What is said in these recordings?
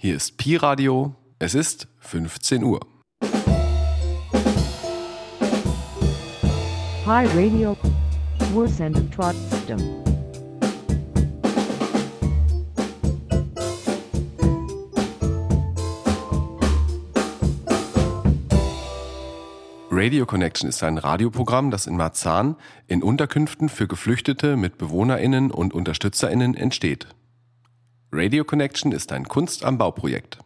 Hier ist Pi Radio. Es ist 15 Uhr. Pi Radio. Wir senden trotzdem. Radio Connection ist ein Radioprogramm, das in Marzahn in Unterkünften für Geflüchtete mit BewohnerInnen und UnterstützerInnen entsteht. Radio Connection ist ein Kunst am Bauprojekt.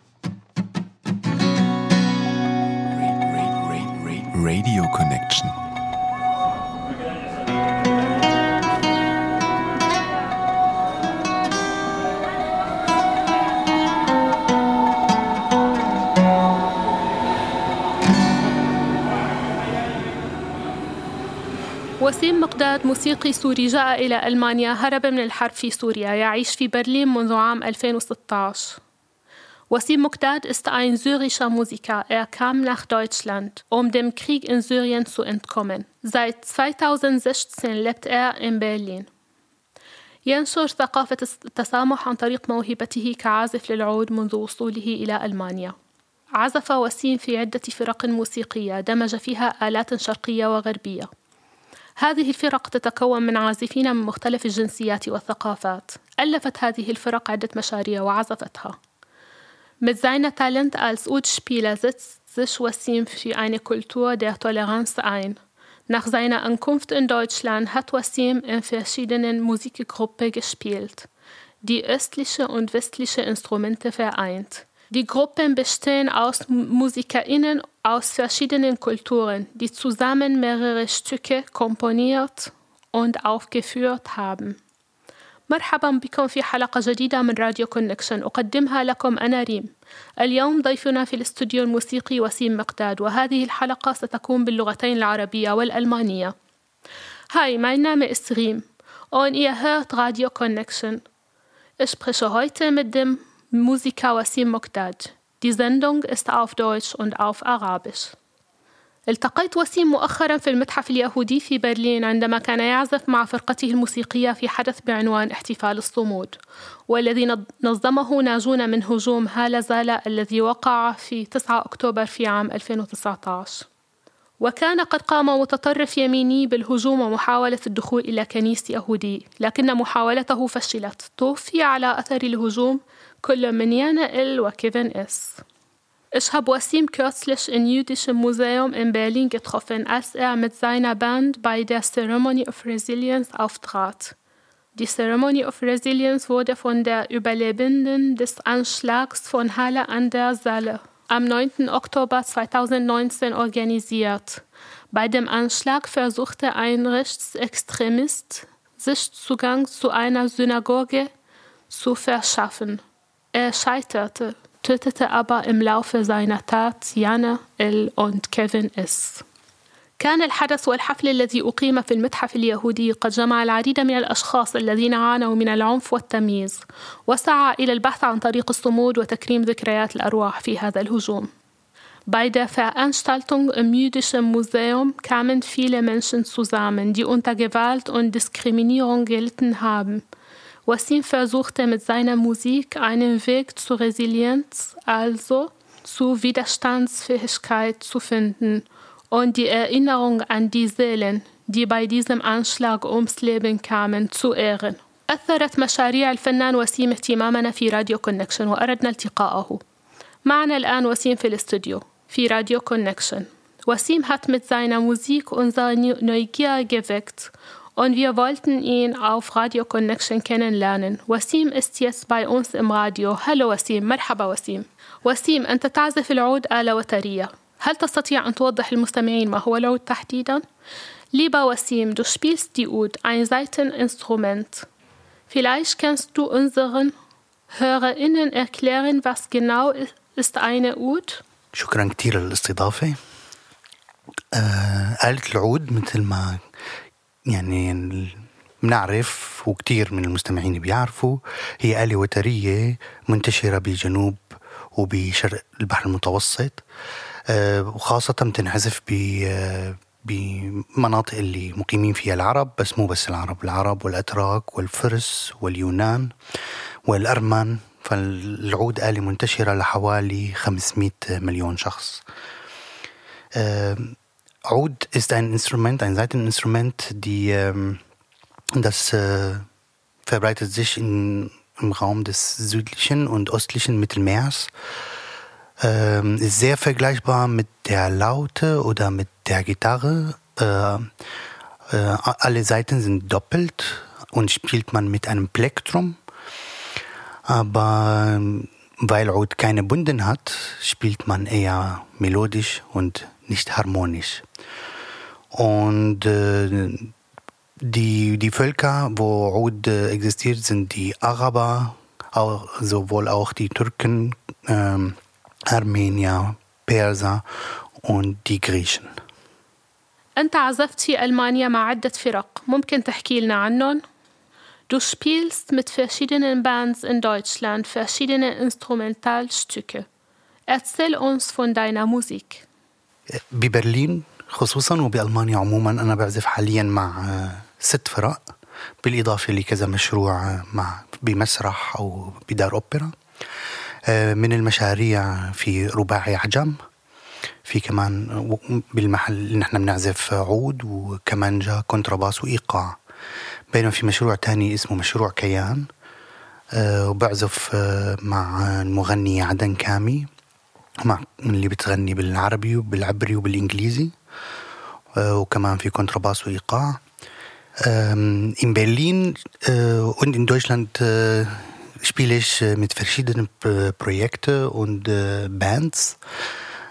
Radio Connection. وسيم مقداد موسيقي سوري جاء إلى ألمانيا هرب من الحرب في سوريا يعيش في برلين منذ عام 2016 Wasim Muqdad ist ein syrischer Musiker. Er kam nach Deutschland, um dem Krieg in Syrien zu entkommen. Seit 2016 lebt er in Berlin. ينشر ثقافة التسامح عن طريق موهبته كعازف للعود منذ وصوله إلى ألمانيا. عزف وسيم في عدة فرق موسيقية دمج فيها آلات شرقية وغربية. هذه الفرق تتكون من عازفين من مختلف الجنسيات والثقافات. ألفت هذه الفرق عدة مشاريع وعزفتها. Mit seiner Talent als Utspieler setzt sich Wasim für eine Kultur der Toleranz ein. Nach seiner Ankunft in Deutschland hat Wasim in verschiedenen Musikgruppen gespielt, die östliche und westliche Instrumente vereint. Die Gruppen bestehen aus MusikerInnen aus verschiedenen Kulturen, die zusammen mehrere Stücke komponiert und aufgeführt haben. مرحبا بكم في حلقة جديدة من راديو كونكشن أقدمها لكم أنا ريم اليوم ضيفنا في الاستوديو الموسيقي وسيم مقداد وهذه الحلقة ستكون باللغتين العربية والألمانية Hi, mein Name ist Riem und ihr hört Radio Connection. Ich spreche heute mit dem Musiker Wasim Mokdad. Die Sendung ist auf Deutsch und auf Arabisch. التقيت وسيم مؤخرا في المتحف اليهودي في برلين عندما كان يعزف مع فرقته الموسيقية في حدث بعنوان احتفال الصمود. والذي نظمه ناجون من هجوم هالة زالا الذي وقع في 9 أكتوبر في عام 2019 وكان قد قام متطرف يميني بالهجوم ومحاولة الدخول إلى كنيسة يهودي لكن محاولته فشلت. توفي على أثر الهجوم Kolumniane L und Kevin S. Ich habe Wasim kürzlich im Jüdischen Museum in Berlin getroffen, als er mit seiner Band bei der Ceremony of Resilience auftrat. Die Ceremony of Resilience wurde von der Überlebenden des Anschlags von Halle an der Saale am 9. Oktober 2019 organisiert. Bei dem Anschlag versuchte ein Rechtsextremist, sich Zugang zu einer Synagoge zu verschaffen. Er scheiterte tötete aber im Laufe seiner Tat Jana L. und Kevin S. كان الحدث والحفل الذي أقيم في المتحف اليهودي قد جمع العديد من الأشخاص الذين عانوا من العنف والتمييز وسعى إلى البحث عن طريق الصمود وتكريم ذكريات الأرواح في هذا الهجوم. Bei der Veranstaltung im Jüdischen Museum kamen viele Menschen zusammen, die unter Gewalt und Diskriminierung gelitten haben – Wasim versuchte mit seiner Musik einen Weg zur Resilienz, also zur Widerstandsfähigkeit zu finden und die Erinnerung an die Seelen, die bei diesem Anschlag ums Leben kamen, zu ehren. أثرت مشاريع الفنان وسيم اهتمامنا في راديو كونكشن وأردنا التقاءه. معنا الآن وسيم في الاستوديو في راديو كونكشن. وسيم hat mit seiner Musik unsere Neugier geweckt und wir wollten ihn auf Radio Connection kennenlernen. وسيم ist jetzt bei uns im Radio. Hallo وسيم, مرحبا وسيم. وسيم أنت تعزف العود آلة وترية. هل تستطيع أن توضح للمستمعين ما هو العود تحديدا؟ Lieber Wasim, du spielst die Ud, ein Saiteninstrument. Vielleicht kannst du unseren HörerInnen erklären, was genau ist eine Ud? شكرا كثير للاستضافة آه آلة العود مثل ما يعني بنعرف وكثير من المستمعين بيعرفوا هي آلة وترية منتشرة بجنوب وبشرق البحر المتوسط آه وخاصة بتنعزف ب بمناطق اللي مقيمين فيها العرب بس مو بس العرب العرب والأتراك والفرس واليونان والأرمن. فالعود آلة منتشرة لحوالي 500 مليون شخص. Ähm, Oud ist ein Instrument, ein Saiteninstrument, die, ähm, das äh, verbreitet sich in, im Raum des südlichen und östlichen Mittelmeers. Ähm, ist sehr vergleichbar mit der Laute oder mit der Gitarre. Äh, äh, alle Seiten sind doppelt und spielt man mit einem Plektrum. Aber ähm, weil Oud keine Bunden hat, spielt man eher melodisch und nicht harmonisch. Und äh, die, die Völker, wo Oud äh, existiert, sind die Araber, auch, sowohl auch die Türken, ähm, Armenier, Perser und die Griechen. أنت عزفت في ألمانيا مع عدة فرق ممكن تحكي لنا عنهم؟ Du spielst mit verschiedenen Bands in Deutschland verschiedene Instrumentalstücke. Erzähl uns von deiner Musik. ببرلين خصوصا وبألمانيا عموما أنا بعزف حاليا مع آه، ست فرق بالإضافة لكذا مشروع آه، مع بمسرح أو بدار أوبرا. آه، من المشاريع في رباعي عجم في كمان بالمحل نحن بنعزف عود وكمانجا كونتراباس وإيقاع. بينما في مشروع تاني اسمه مشروع كيان. وبعزف مع المغنية عدن كامي مع اللي بتغني بالعربي وبالعبري وبالإنجليزي. وكمان في كونتراباس وإيقاع Ähm, in Berlin äh, und in Deutschland äh, spiele ich äh, mit verschiedenen P- Projekten und äh, Bands.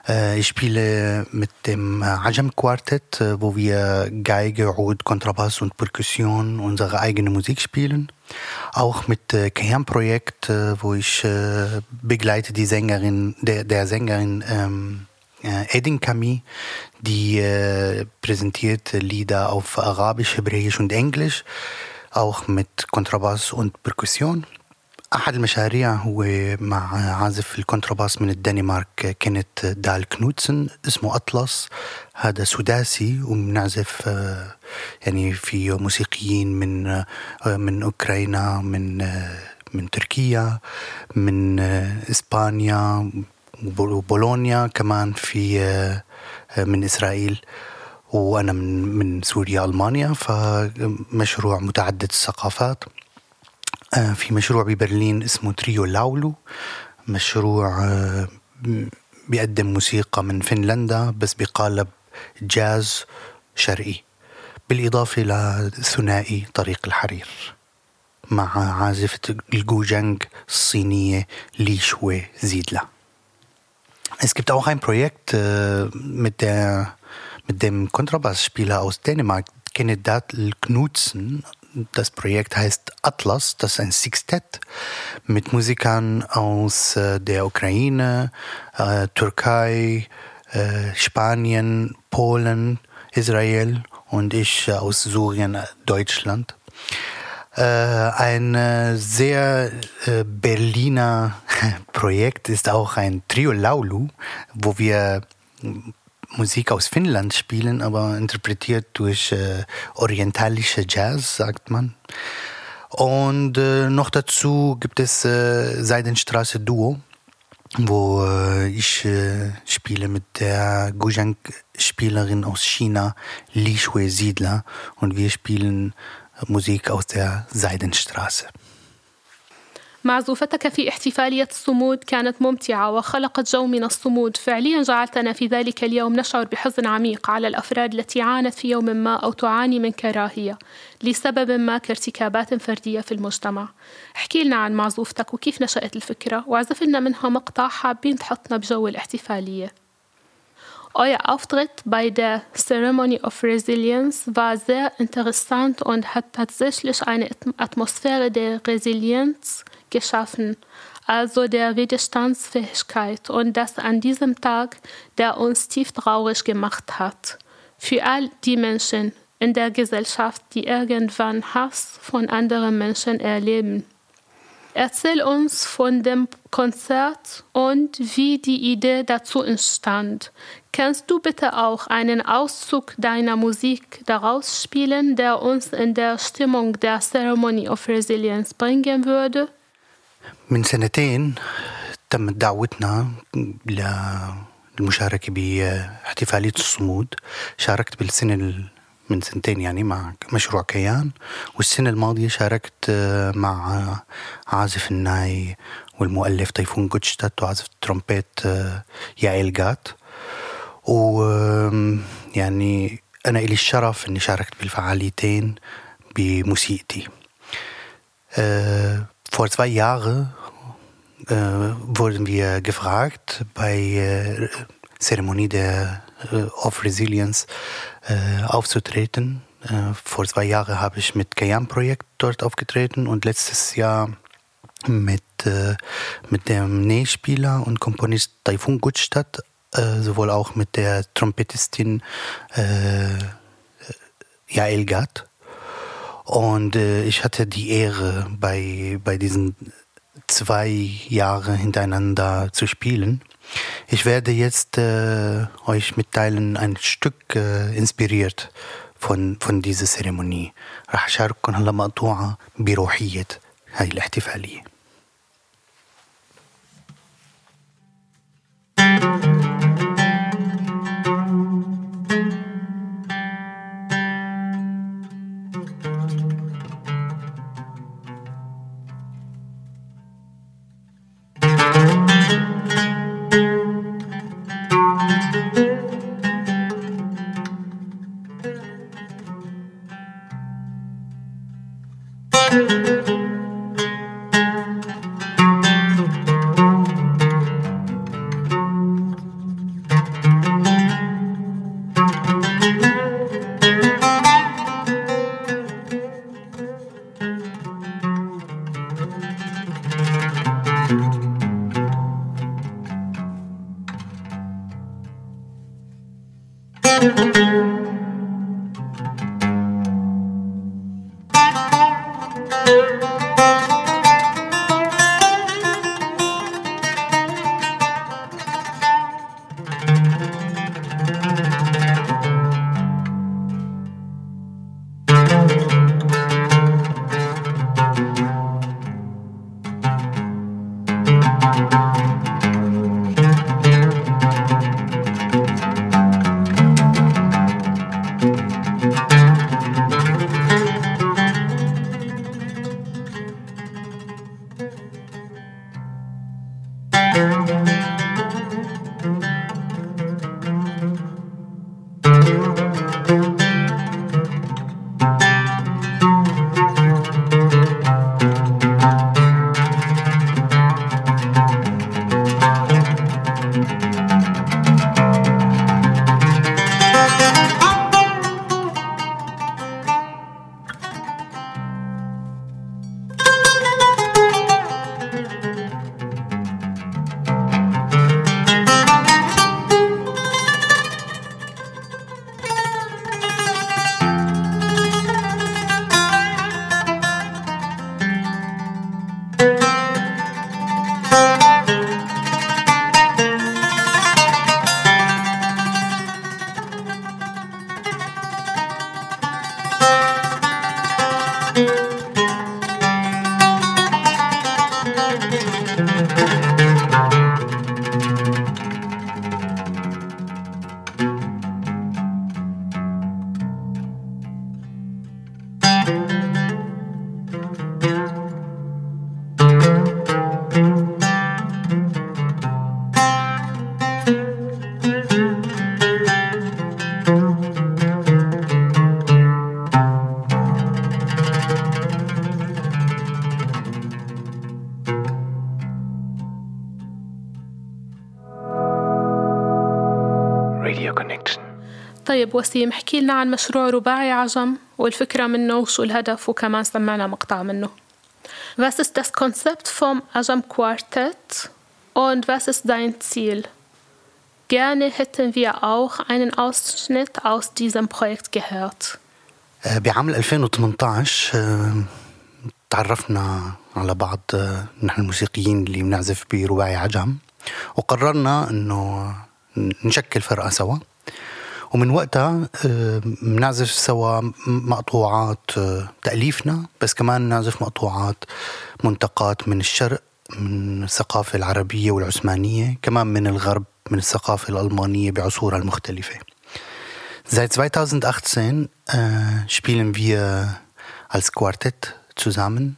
Äh, ich spiele mit dem äh, Ajam Quartett, äh, wo wir Geige, Oud, Kontrabass und Perkussion unsere eigene Musik spielen. Auch mit äh, Kayan Projekt, äh, wo ich äh, begleite die Sängerin, der, der Sängerin ähm, äh, Edin Kami, die äh, präsentiert Lieder auf Arabisch, Hebräisch und Englisch, auch mit Kontrabass und Perkussion. أحد المشاريع هو مع عازف الكونترباس من الدنمارك كينيت دال كنوتسن اسمه أطلس هذا سداسي وبنعزف آه، يعني في موسيقيين من من أوكرانيا من من تركيا من إسبانيا وبولونيا كمان في آه، آه، من إسرائيل وأنا من من سوريا ألمانيا فمشروع متعدد الثقافات. آه، في مشروع ببرلين اسمه تريو لاولو مشروع بيقدم موسيقى من فنلندا بس بقالب جاز شرقي بالإضافة لثنائي طريق الحرير مع عازفة الجوجانج الصينية لي شوي زيدلا. Es gibt auch ein Projekt äh, mit, der, mit dem Kontrabassspieler aus Dänemark, Kenneth Knudsen. Das Projekt heißt Atlas, das ist ein Sextett mit Musikern aus äh, der Ukraine, äh, Türkei, äh, Spanien, Polen, Israel und ich äh, aus Syrien, äh, Deutschland. Äh, ein äh, sehr äh, Berliner Projekt ist auch ein Trio Laulu, wo wir m, Musik aus Finnland spielen, aber interpretiert durch äh, orientalische Jazz, sagt man. Und äh, noch dazu gibt es äh, Seidenstraße Duo, wo äh, ich äh, spiele mit der Gujang-Spielerin aus China, Li Shui Siedler, und wir spielen Musik aus der Seidenstraße. معزوفتك في احتفالية الصمود كانت ممتعة وخلقت جو من الصمود. فعليا جعلتنا في ذلك اليوم نشعر بحزن عميق على الأفراد التي عانت في يوم ما أو تعاني من كراهية لسبب ما كارتكابات فردية في المجتمع. احكي لنا عن معزوفتك وكيف نشأت الفكرة واعزف لنا منها مقطع حابين تحطنا بجو الاحتفالية. Euer Auftritt bei der Ceremony of Resilience war sehr interessant und hat tatsächlich eine Atmosphäre der Resilienz geschaffen, also der Widerstandsfähigkeit und das an diesem Tag, der uns tief traurig gemacht hat. Für all die Menschen in der Gesellschaft, die irgendwann Hass von anderen Menschen erleben. Erzähl uns von dem Konzert und wie die Idee dazu entstand. Kannst du bitte auch einen Auszug deiner Musik daraus spielen, der uns in der Stimmung der Ceremony of Resilience bringen würde? من سنتين تمت دعوتنا للمشاركة باحتفالية الصمود شاركت بالسنة ال- من سنتين يعني مع مشروع كيان والسنة الماضية شاركت آه، مع آه، عازف الناي والمؤلف طيفون جوتشتات وعازف الترومبيت آه، يائل جات و آم، يعني أنا إلي الشرف إني شاركت بالفعاليتين بموسيقتي. Äh, vor zwei Jahren äh, wurden wir gefragt bei äh, Zeremonie der äh, of Resilience äh, aufzutreten. Äh, vor zwei Jahren habe ich mit Kayan-Projekt dort aufgetreten und letztes Jahr mit, äh, mit dem Nähspieler und Komponist Taifun Gutstadt, äh, sowohl auch mit der Trompetistin äh, Yael Gat. Und äh, ich hatte die Ehre, bei, bei diesen zwei Jahren hintereinander zu spielen. Ich werde jetzt äh, euch mitteilen ein Stück äh, inspiriert von, von dieser Zeremonie. راح أشارككم هلا مقطوعة بروحية هاي الاحتفالية. طيب وسيم احكي لنا عن مشروع رباعي عجم والفكرة منه وشو الهدف وكمان سمعنا مقطع منه Was ist das Konzept vom Ajam Quartett und was ist dein Ziel? Gerne hätten wir auch einen Ausschnitt aus diesem Projekt gehört. آه، بعام 2018 آه، تعرفنا على بعض آه، نحن الموسيقيين اللي بنعزف برباعي عجم وقررنا إنه نشكل فرقة سوا ومن وقتها آه، بنعزف سوا م- مقطوعات آه، تأليفنا بس كمان نعزف مقطوعات منتقات من الشرق من الثقافة العربية والعثمانية كمان من الغرب من الثقافة الألمانية بعصورها المختلفة Seit 2018 äh, spielen wir als Quartett zusammen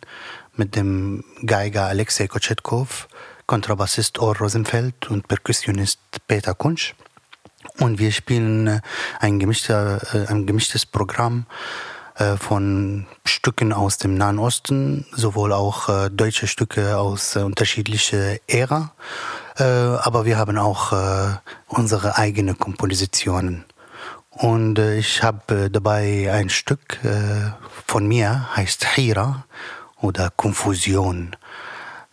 mit dem Geiger Alexei Kotschetkov, Kontrabassist Or Rosenfeld und Perkussionist Peter Kunsch. Und wir spielen äh, ein, gemischter, äh, ein gemischtes Programm äh, von Stücken aus dem Nahen Osten, sowohl auch deutsche Stücke aus unterschiedlichen Ära, aber wir haben auch unsere eigenen Kompositionen. Und ich habe dabei ein Stück von mir, heißt Hira oder Konfusion.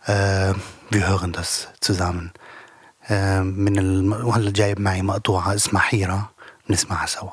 Wir hören das zusammen. من. وهلا جايب معي مقطوعة اسمها حيرة بنسمعها سوا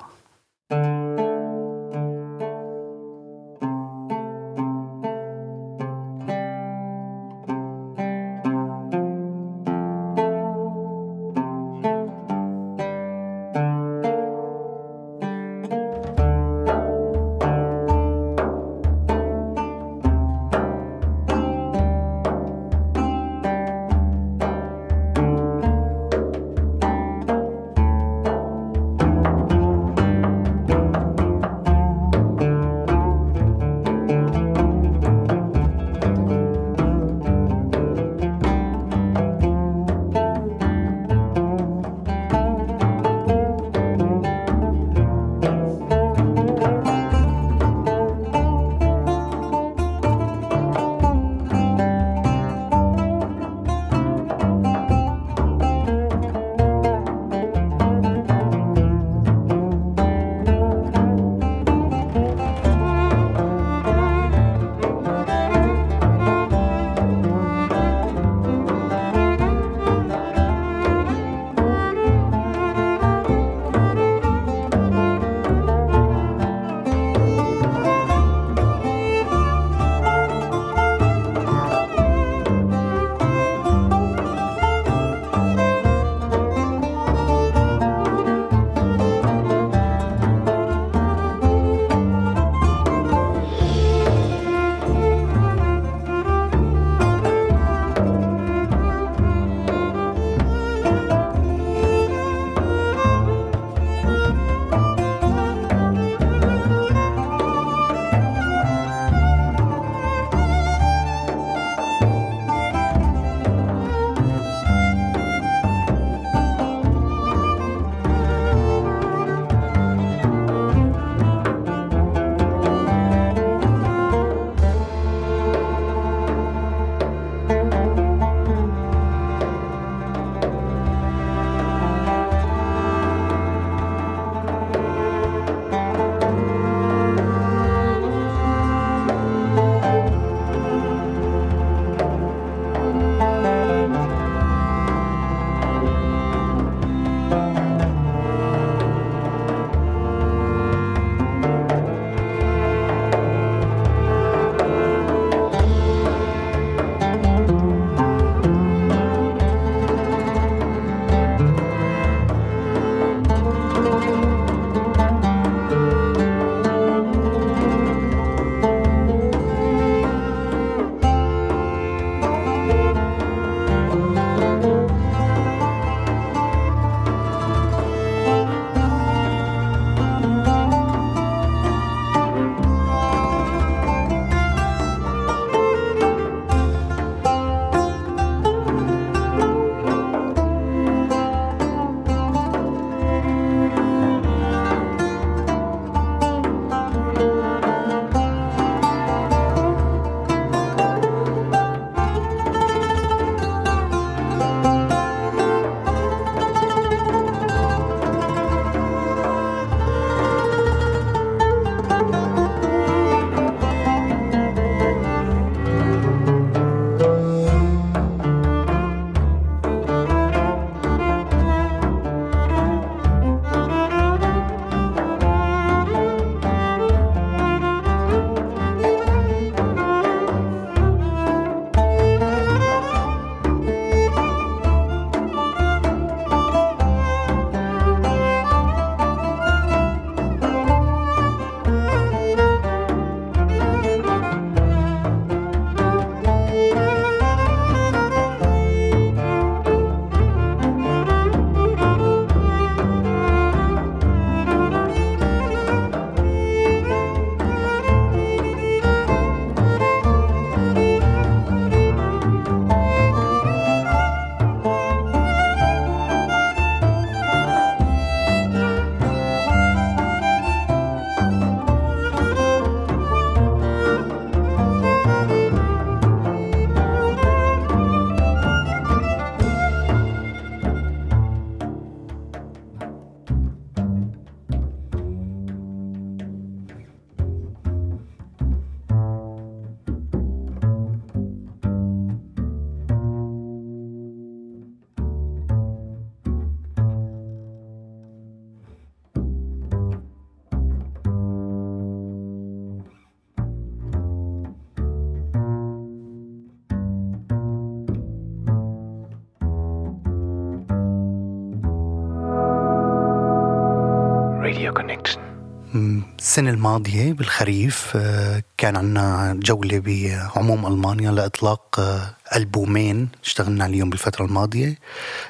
السنة الماضية بالخريف آه، كان عنا جولة بعموم ألمانيا لإطلاق آه، ألبومين اشتغلنا عليهم بالفترة الماضية.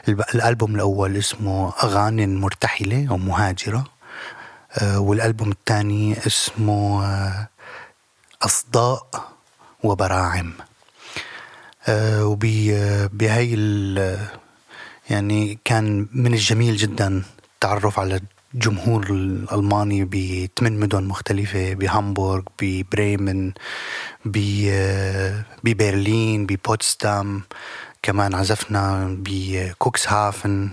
الألبوم الأول اسمه أغاني مرتحلة أو مهاجرة آه، والألبوم الثاني اسمه أصداء وبراعم. ال- يعني كان من الجميل جدا التعرف على الجمهور الألماني بثمان مدن مختلفة بهامبورغ ببريمن ببرلين ببوتسدام كمان عزفنا بكوكسهافن.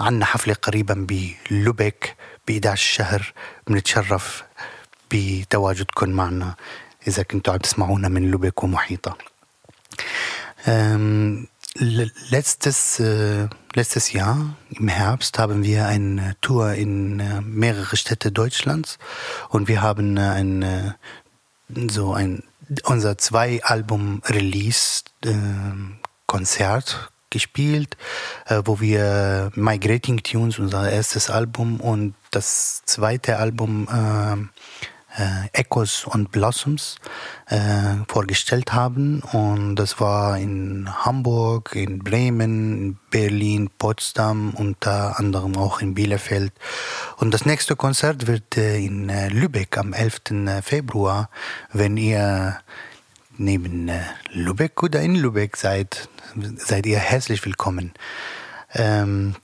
عنا حفلة قريبا بلوبك ب 11 الشهر بنتشرف بتواجدكم معنا. إذا كنتوا عم تسمعونا من لوبك ومحيطها letztes, äh, letztes Jahr im Herbst haben wir eine Tour in äh, mehrere Städte Deutschlands. Und wir haben äh, ein, äh, so ein, unser zwei Album Release äh, gespielt, äh, wo wir Migrating Tunes, unser erstes Album und das zweite Album äh, äh, Echoes und Blossoms äh, vorgestellt haben. Und das war in Hamburg, in Bremen, in Berlin, Potsdam, unter anderem auch in Bielefeld. Und das nächste Konzert wird äh, in äh, Lübeck am 11. Februar, wenn ihr neben äh, Lübeck oder in Lübeck seid, seid ihr herzlich willkommen. Ähm,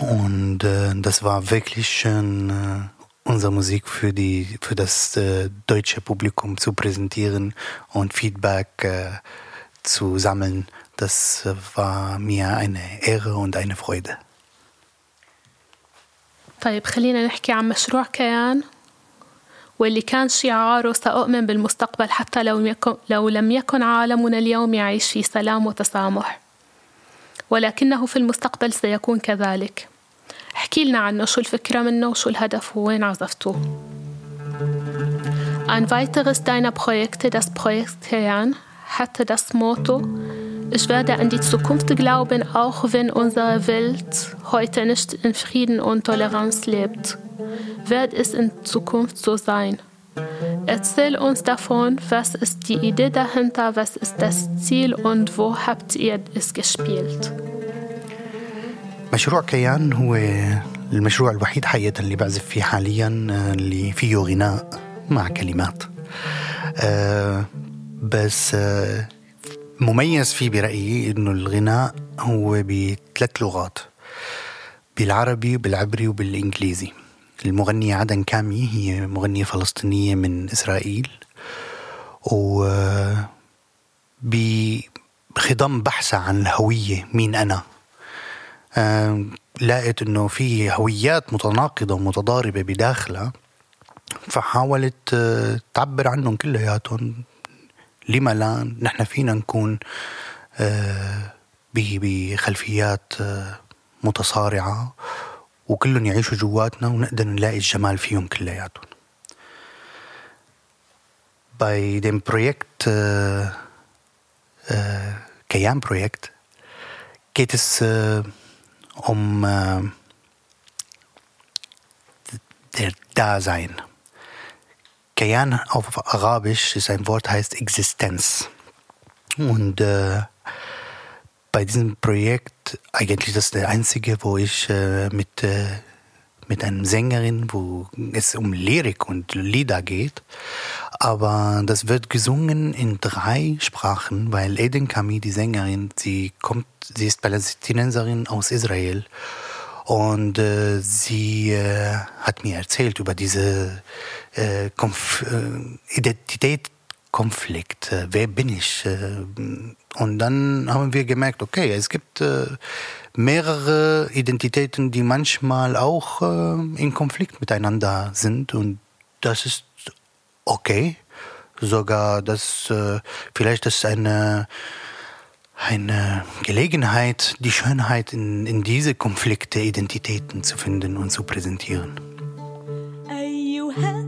und äh, das war wirklich schön, äh, unsere Musik für, die, für das äh, deutsche Publikum zu präsentieren und Feedback äh, zu sammeln. Das äh, war mir eine Ehre und eine Freude. طيب خلينا نحكي عن مشروع كيان واللي كان شعاره سأؤمن بالمستقبل حتى لو يكن لو لم يكن عالمنا اليوم يعيش في سلام وتسامح ولكنه في المستقبل سيكون كذلك احكي لنا عنه شو الفكرة منه وشو الهدف ووين عزفتوه Ein weiteres deiner Projekte, das Projekt Kayan, hatte das Motto, ich werde an die Zukunft glauben, auch wenn unsere Welt heute nicht in Frieden und Toleranz lebt. Wird es in Zukunft so sein? Erzähl uns davon, was ist die Idee dahinter, was ist das Ziel und wo habt ihr es gespielt? مشروع كيان هو المشروع الوحيد حقيقة اللي بعزف فيه حاليا اللي فيه غناء مع كلمات. آه، بس آه، مميز فيه برأيي إنه الغناء هو بثلاث لغات بالعربي بالعبري وبالإنجليزي. المغنية عدن كامي هي مغنية فلسطينية من إسرائيل. و آه، بخضم بحثها عن الهوية مين أنا؟ لقيت إنه في هويات متناقضة ومتضاربة بداخلها فحاولت آه، تعبر عنهم كلياتهم. لما لا نحن فينا نكون آه، بخلفيات آه، متصارعة وكلهم يعيشوا جواتنا ونقدر نلاقي الجمال فيهم كلياتهم. Äh, äh, Kayan-Projekt geht es äh, um äh, der Dasein. Kayan auf Arabisch ist ein Wort, heißt Existenz. Und äh, bei diesem Projekt, eigentlich das ist der einzige, wo ich äh, mit, äh, mit einem Sängerin, wo es um Lyrik und Lieder geht. Aber das wird gesungen in drei Sprachen, weil Eden Kami, die Sängerin, sie kommt, sie ist Palästinenserin aus Israel. Und äh, sie äh, hat mir erzählt über diese äh, Konf äh, Identitätskonflikt. Äh, wer bin ich? Äh, und dann haben wir gemerkt, okay, es gibt mehrere Identitäten, die manchmal auch in Konflikt miteinander sind. Und das ist okay. Sogar das, äh, vielleicht ist eine eine Gelegenheit, die Schönheit in, in diese Konflikte, Identitäten zu finden und zu präsentieren. أيها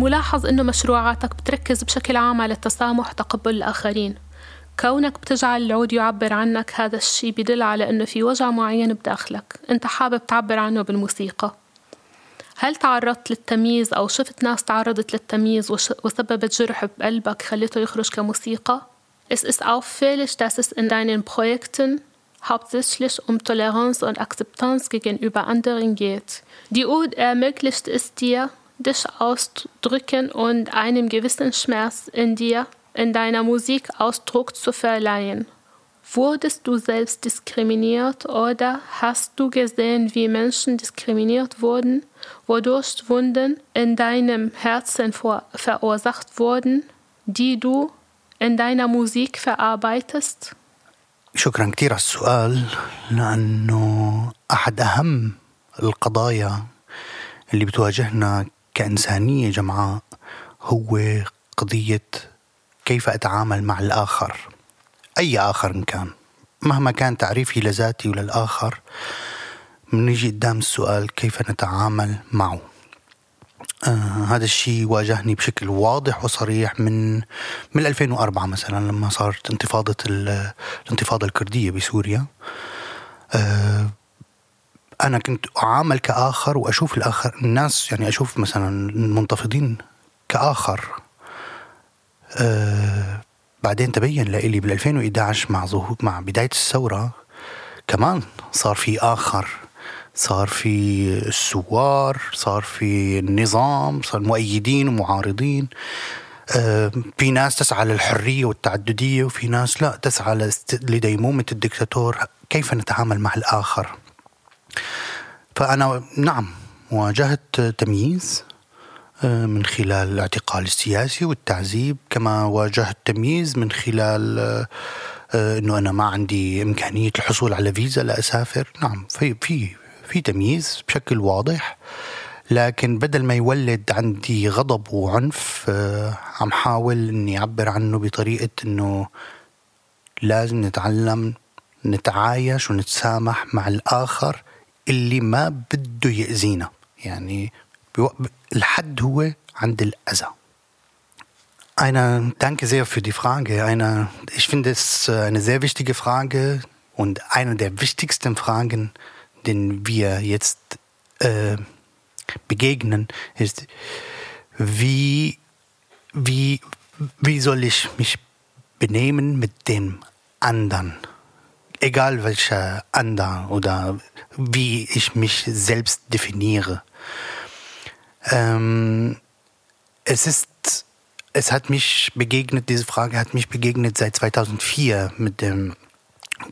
الملاحظ إنه مشروعاتك بتركز بشكل عام على التسامح وتقبل الآخرين كونك بتجعل العود يعبر عنك هذا الشيء بدل على إنه في وجع معين بداخلك أنت حابب تعبر عنه بالموسيقى هل تعرضت للتمييز أو شفت ناس تعرضت للتمييز وسببت جرح بقلبك خليته يخرج كموسيقى؟ Es ist auffällig, dass es in deinen Projekten hauptsächlich um Toleranz und Akzeptanz gegenüber anderen geht. Die Ud ermöglicht es dir, dich auszudrücken und einem gewissen Schmerz in dir, in deiner Musik Ausdruck zu verleihen. Wurdest du selbst diskriminiert oder hast du gesehen, wie Menschen diskriminiert wurden, wodurch Wunden in deinem Herzen vor verursacht wurden, die du in deiner Musik verarbeitest? شكرا كثير على السؤال لأنه أحد أهم القضايا اللي بتواجهنا كإنسانية جمعاء هو قضية كيف أتعامل مع الآخر؟ أي آخر إن كان. مهما كان تعريفي لذاتي وللآخر بنيجي قدام السؤال كيف نتعامل معه؟ آه هذا الشيء واجهني بشكل واضح وصريح من من 2004 مثلا لما صارت انتفاضة ال- الانتفاضة الكردية بسوريا. آه أنا كنت أعامل كآخر وأشوف الآخر الناس يعني أشوف مثلا المنتفضين كآخر. آه بعدين تبين لإلي بال 2011 مع ظهور مع بداية الثورة كمان صار في آخر صار في الثوار صار في النظام صار مؤيدين ومعارضين. آه، في ناس تسعى للحرية والتعددية وفي ناس لا تسعى لديمومة الدكتاتور. كيف نتعامل مع الآخر؟ فأنا نعم واجهت تمييز آه، من خلال الاعتقال السياسي والتعذيب كما واجهت تمييز من خلال آه، آه، إنه أنا ما عندي إمكانية الحصول على فيزا لاسافر نعم في في في تمييز بشكل واضح. لكن بدل ما يولد عندي غضب وعنف عم حاول إني أعبر عنه بطريقة إنه لازم نتعلم نتعايش ونتسامح مع الآخر. اللي ما بده يأذينا يعني بيو- الحد هو عند الأذى Eine, danke sehr für die Frage. Eine, ich finde es äh, eine sehr wichtige Frage und eine der wichtigsten Fragen, denen wir jetzt äh, begegnen, ist, wie, wie, wie soll ich mich benehmen mit dem anderen? Egal welcher anderer oder wie ich mich selbst definiere. Ähm, es ist, es hat mich begegnet, diese Frage hat mich begegnet seit 2004 mit dem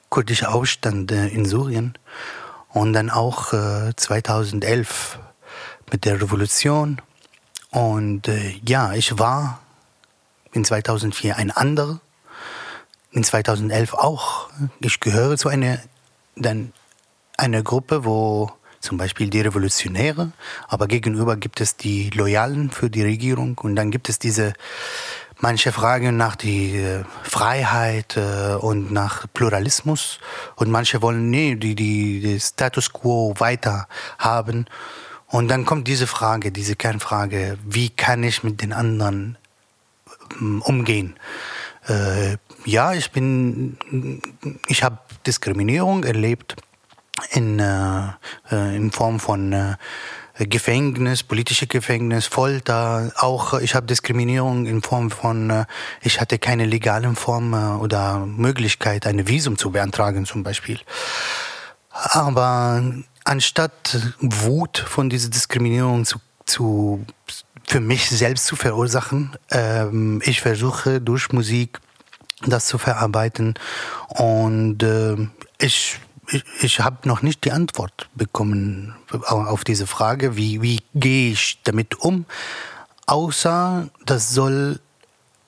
kurdischen Aufstand äh, in Syrien und dann auch äh, 2011 mit der Revolution. Und äh, ja, ich war in 2004 ein anderer, in 2011 auch. Ich gehöre zu einer, dann einer Gruppe, wo zum Beispiel die Revolutionäre, aber gegenüber gibt es die Loyalen für die Regierung und dann gibt es diese manche Fragen nach die äh, Freiheit äh, und nach Pluralismus und manche wollen nee, die, die, die Status quo weiter haben und dann kommt diese Frage, diese Kernfrage, wie kann ich mit den anderen ähm, umgehen? Ja, ich bin, ich habe Diskriminierung erlebt in, äh, äh, in Form von äh, Gefängnis, politische Gefängnis, Folter. Auch äh, ich habe Diskriminierung in Form von, äh, ich hatte keine legalen Form äh, oder Möglichkeit, eine Visum zu beantragen zum Beispiel. Aber anstatt Wut von dieser Diskriminierung zu, zu für mich selbst zu verursachen, ähm, ich versuche durch Musik das zu verarbeiten und äh, ich ich, ich habe noch nicht die Antwort bekommen auf diese Frage, wie, wie gehe ich damit um, außer das soll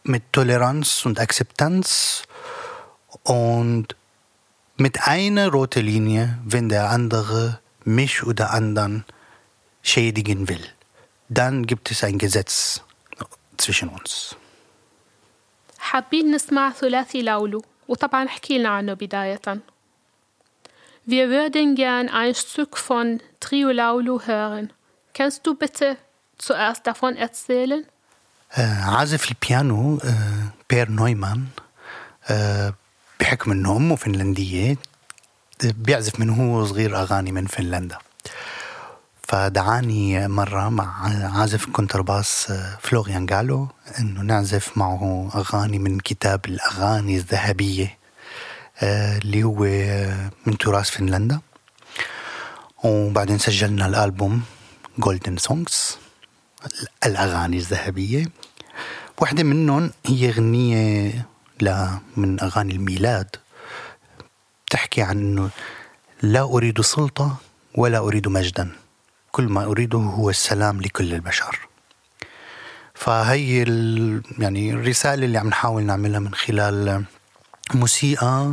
mit Toleranz und Akzeptanz und mit einer roten Linie, wenn der andere mich oder anderen schädigen will. Dann gibt es ein Gesetz zwischen uns. حابين نسمع ثلاثي لاولو وطبعا احكي لنا عنه بداية Wir würden gern ein Stück von Trio Laulu hören. Kannst du bitte zuerst davon erzählen? آه، عازف البيانو بير نويمان بحكم انه امه فنلنديه بيعزف من هو صغير أغاني من فنلندا فدعاني مرة مع عازف كونترباس آه، فلوريان جالو إنه نعزف معه أغاني من كتاب الأغاني الذهبية آه، اللي هو آه، من تراث فنلندا. وبعدين سجلنا الألبوم جولدن سونجز الأغاني الذهبية. واحدة منهم هي غنية ل من أغاني الميلاد تحكي عن أنه لا أريد سلطة ولا أريد مجدا. كل ما أريده هو السلام لكل البشر. فهي ال... يعني الرسالة اللي عم نحاول نعملها من خلال موسيقى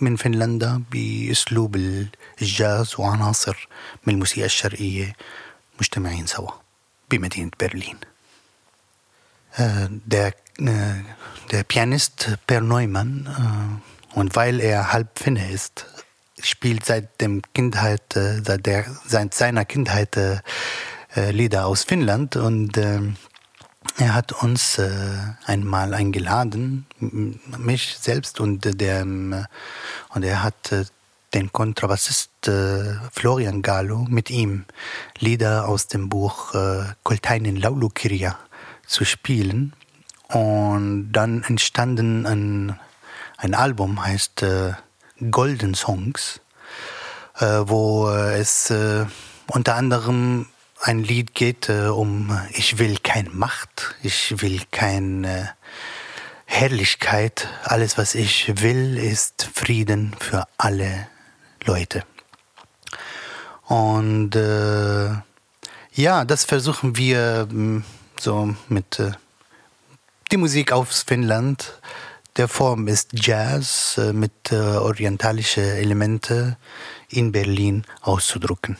من فنلندا بأسلوب الجاز وعناصر من الموسيقى الشرقية مجتمعين سوا بمدينة برلين. Der, der Per Neumann, äh, und weil er halb Finne ist, spielt seit dem Kindheit, äh, seit, der, seit seiner Kindheit äh, äh, Lieder aus Finnland und ähm, er hat uns äh, einmal eingeladen, mich selbst und äh, der ähm, und er hat äh, den Kontrabassist äh, Florian Gallo mit ihm Lieder aus dem Buch äh, Koltainen Laulukirja zu spielen. Und dann entstanden ein, ein Album heißt äh, Golden Songs äh, wo äh, es äh, unter anderem ein Lied geht äh, um äh, Ich will kein Macht, ich will keine Herrlichkeit, alles was ich will ist Frieden für alle Leute. Und äh, ja, das versuchen wir mm, so mit äh, die Musik aus Finnland. Der Form ist Jazz äh, mit äh, orientalischen Elemente in Berlin auszudrücken.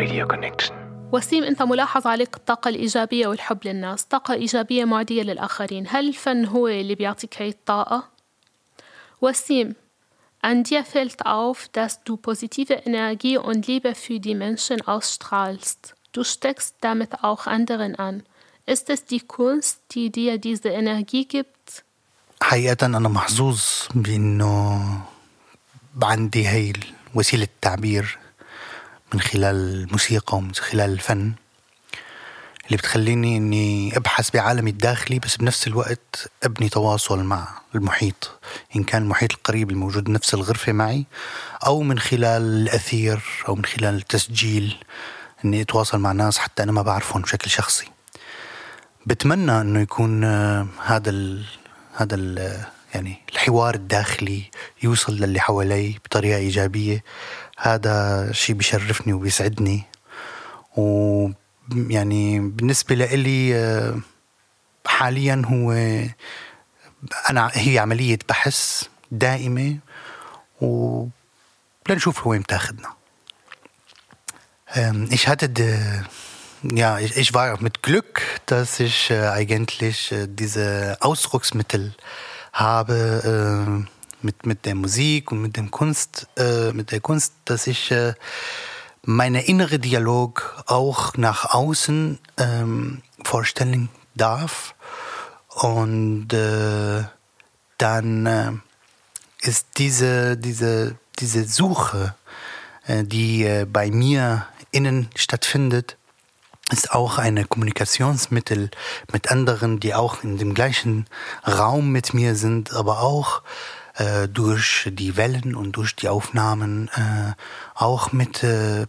Radio Connection. وسيم انت ملاحظ عليك الطاقة الإيجابية والحب للناس، طاقة إيجابية معدية للآخرين، هل الفن هو اللي بيعطيك هاي الطاقة؟ وسيم ان دي فيلت أوف داس دو بوزيتيفه إنرجي أون ليبا في دي منشن أوسترالست. دو ستكست دامت أوخ أندرن أن. است اس دي كونست دي دي ديز إنرجي جبت حقيقة أنا محظوظ بإنه عندي هاي وسيلة التعبير. من خلال الموسيقى ومن خلال الفن اللي بتخليني إني أبحث بعالمي الداخلي بس بنفس الوقت أبني تواصل مع المحيط. إن كان المحيط القريب الموجود بنفس الغرفة معي أو من خلال الأثير أو من خلال التسجيل إني أتواصل مع ناس حتى أنا ما بعرفهم بشكل شخصي. بتمنى إنه يكون آه، هذا ال هذا ال يعني الحوار الداخلي يوصل للي حوالي بطريقة إيجابية. هذا شيء بيشرفني وبيسعدني. و يعني بالنسبة لإلي آه، حاليا هو أنا هي عملية بحث دائمة و لنشوف وين بتاخذنا ich hatte, ja, ich, ich war mit Glück, dass ich eigentlich diese Ausdrucksmittel habe mit, mit der Musik und mit dem Kunst, äh, mit der Kunst, dass ich äh, meine innere Dialog auch nach außen ähm, vorstellen darf. Und äh, dann äh, ist diese, diese, diese Suche, äh, die äh, bei mir innen stattfindet, ist auch ein Kommunikationsmittel mit anderen, die auch in dem gleichen Raum mit mir sind, aber auch äh, durch die Wellen und durch die Aufnahmen äh, auch mit äh,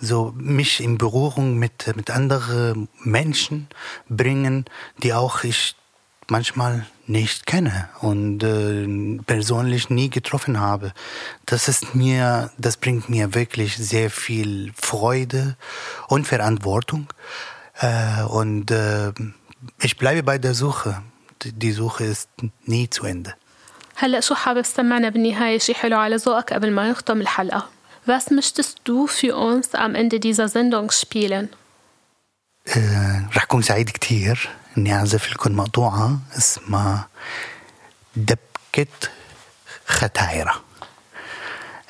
so mich in Berührung mit mit anderen Menschen bringen, die auch ich manchmal nicht kenne und äh, persönlich nie getroffen habe. Das ist mir, das bringt mir wirklich sehr viel Freude und Verantwortung. Äh, und äh, ich bleibe bei der Suche. Die Suche ist nie zu Ende. هلا شو حابب تسمعنا بالنهاية شي حلو على ذوقك قبل ما نختم الحلقة Was möchtest du für uns am Ende dieser Sendung spielen? آه، رح أكون سعيد كتير إني أعزف لكم مقطوعة اسمها دبكة ختايرة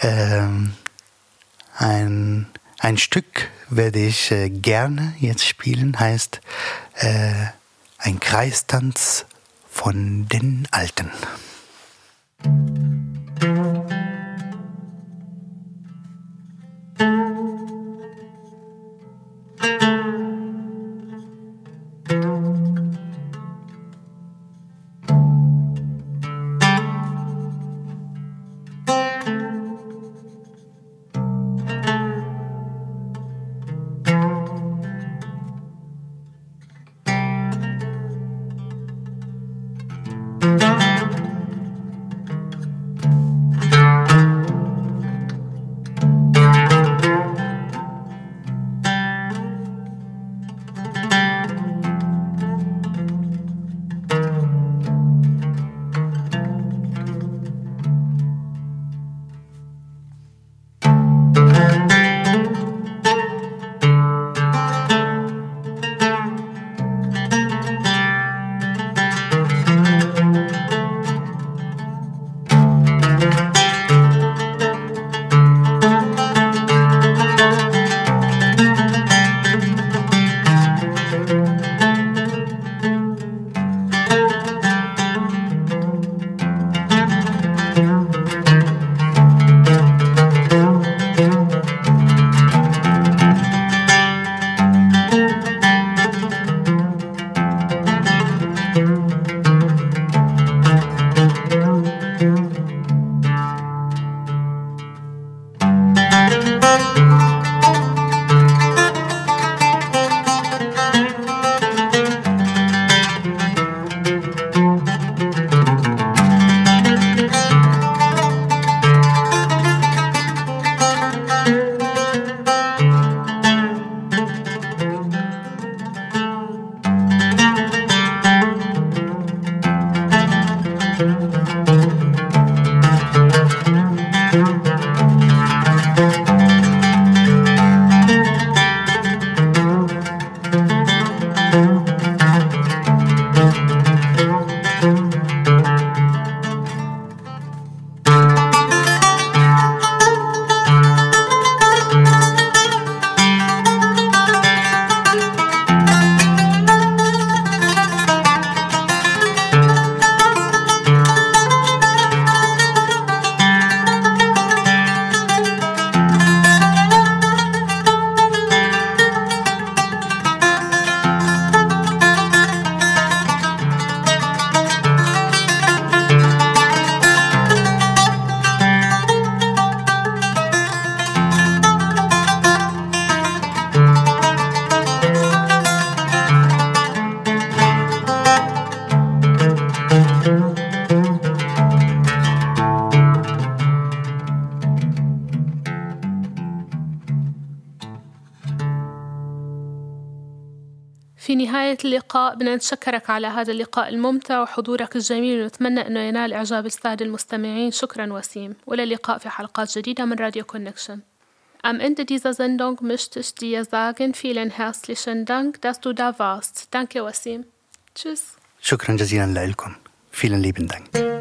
Ähm, ein, ein Stück werde ich äh, gerne jetzt spielen, heißt äh, ein Kreistanz von den Alten. Thank you. اللقاء بدنا نتشكرك على هذا اللقاء الممتع وحضورك الجميل ونتمنى أنه ينال إعجاب السادة المستمعين شكرا وسيم وإلى اللقاء في حلقات جديدة من راديو كونكشن Am Ende dieser Sendung möchte ich dir sagen, vielen herzlichen Dank, dass du da warst. Danke, Wasim. Tschüss. شكرا جزيلا لكم vielen lieben Dank